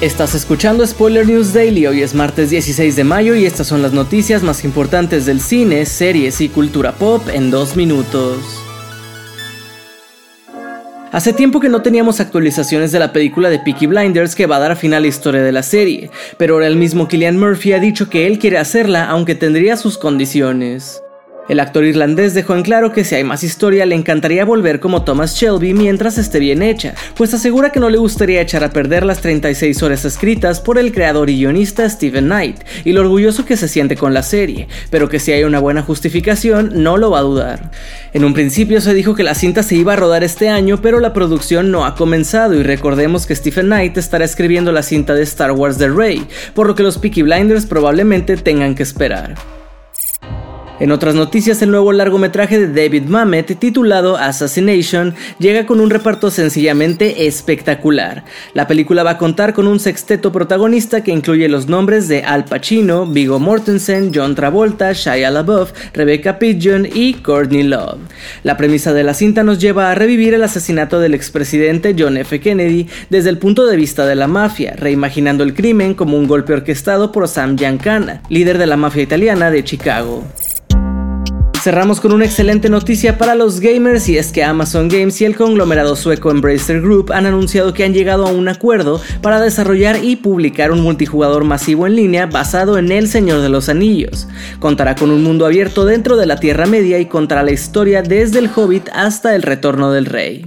Estás escuchando Spoiler News Daily, hoy es martes 16 de mayo y estas son las noticias más importantes del cine, series y cultura pop en dos minutos. Hace tiempo que no teníamos actualizaciones de la película de Peaky Blinders que va a dar fin a la historia de la serie, pero ahora el mismo Killian Murphy ha dicho que él quiere hacerla aunque tendría sus condiciones. El actor irlandés dejó en claro que si hay más historia le encantaría volver como Thomas Shelby mientras esté bien hecha, pues asegura que no le gustaría echar a perder las 36 horas escritas por el creador y guionista Steven Knight, y lo orgulloso que se siente con la serie, pero que si hay una buena justificación no lo va a dudar. En un principio se dijo que la cinta se iba a rodar este año, pero la producción no ha comenzado y recordemos que Stephen Knight estará escribiendo la cinta de Star Wars de Rey, por lo que los Peaky Blinders probablemente tengan que esperar. En otras noticias, el nuevo largometraje de David Mamet, titulado Assassination, llega con un reparto sencillamente espectacular. La película va a contar con un sexteto protagonista que incluye los nombres de Al Pacino, Vigo Mortensen, John Travolta, Shia LaBeouf, Rebecca Pigeon y Courtney Love. La premisa de la cinta nos lleva a revivir el asesinato del expresidente John F. Kennedy desde el punto de vista de la mafia, reimaginando el crimen como un golpe orquestado por Sam Giancana, líder de la mafia italiana de Chicago. Cerramos con una excelente noticia para los gamers y es que Amazon Games y el conglomerado sueco Embracer Group han anunciado que han llegado a un acuerdo para desarrollar y publicar un multijugador masivo en línea basado en El Señor de los Anillos. Contará con un mundo abierto dentro de la Tierra Media y contará la historia desde el Hobbit hasta el Retorno del Rey.